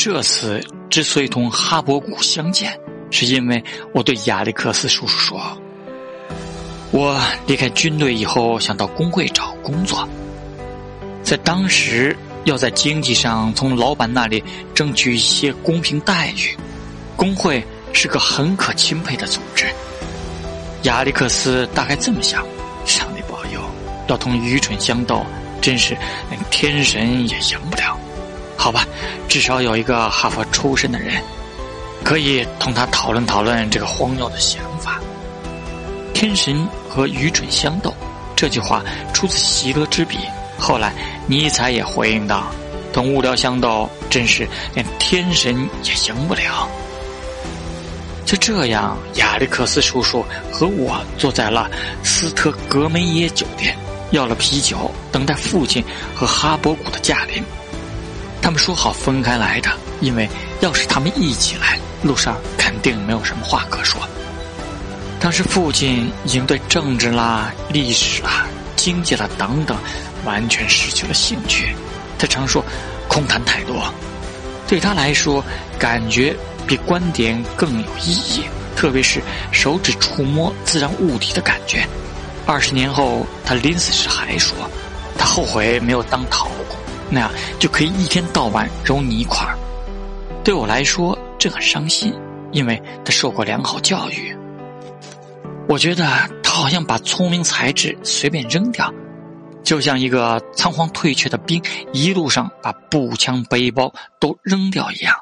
这次之所以同哈伯古相见，是因为我对亚历克斯叔叔说：“我离开军队以后，想到工会找工作。在当时，要在经济上从老板那里争取一些公平待遇，工会是个很可钦佩的组织。”亚历克斯大概这么想：上帝保佑，要同愚蠢相斗，真是连天神也赢不了。好吧，至少有一个哈佛出身的人，可以同他讨论讨论这个荒谬的想法。天神和愚蠢相斗，这句话出自席勒之笔。后来尼采也回应道：“同无聊相斗，真是连天神也赢不了。”就这样，亚历克斯叔叔和我坐在了斯特格梅耶酒店，要了啤酒，等待父亲和哈伯古的驾临。他们说好分开来的，因为要是他们一起来，路上肯定没有什么话可说。当时父亲已经对政治啦、历史啦、经济啦等等完全失去了兴趣。他常说空谈太多，对他来说，感觉比观点更有意义。特别是手指触摸自然物体的感觉。二十年后，他临死时还说，他后悔没有当陶工。那样就可以一天到晚揉泥块儿。对我来说，这很伤心，因为他受过良好教育。我觉得他好像把聪明才智随便扔掉，就像一个仓皇退却的兵，一路上把步枪、背包都扔掉一样。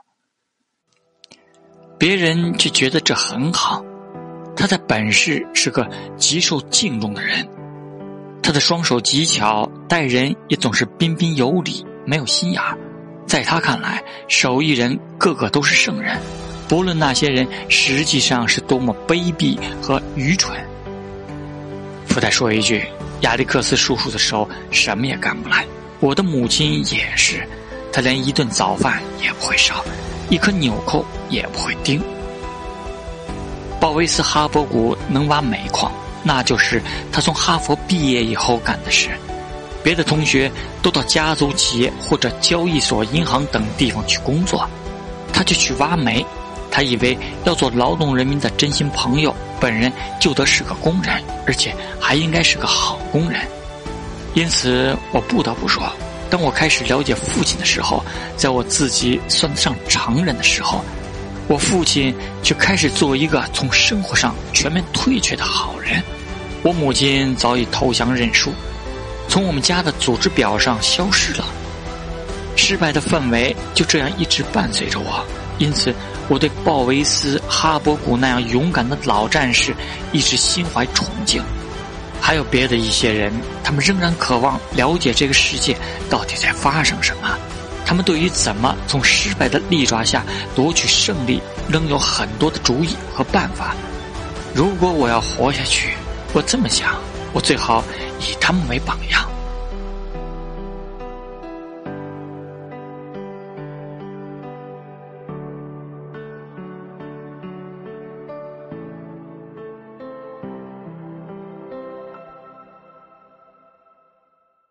别人却觉得这很好。他在本市是个极受敬重的人。他的双手极巧，待人也总是彬彬有礼，没有心眼儿。在他看来，手艺人个个都是圣人，不论那些人实际上是多么卑鄙和愚蠢。附带说一句，亚历克斯叔叔的手什么也干不来，我的母亲也是，她连一顿早饭也不会烧，一颗纽扣也不会钉。鲍威斯哈伯古能挖煤矿。那就是他从哈佛毕业以后干的事，别的同学都到家族企业或者交易所、银行等地方去工作，他就去挖煤。他以为要做劳动人民的真心朋友，本人就得是个工人，而且还应该是个好工人。因此，我不得不说，当我开始了解父亲的时候，在我自己算得上常人的时候。我父亲却开始做一个从生活上全面退却的好人，我母亲早已投降认输，从我们家的组织表上消失了。失败的氛围就这样一直伴随着我，因此我对鲍维斯、哈伯古那样勇敢的老战士一直心怀崇敬。还有别的一些人，他们仍然渴望了解这个世界到底在发生什么。他们对于怎么从失败的利爪下夺取胜利，仍有很多的主意和办法。如果我要活下去，我这么想，我最好以他们为榜样。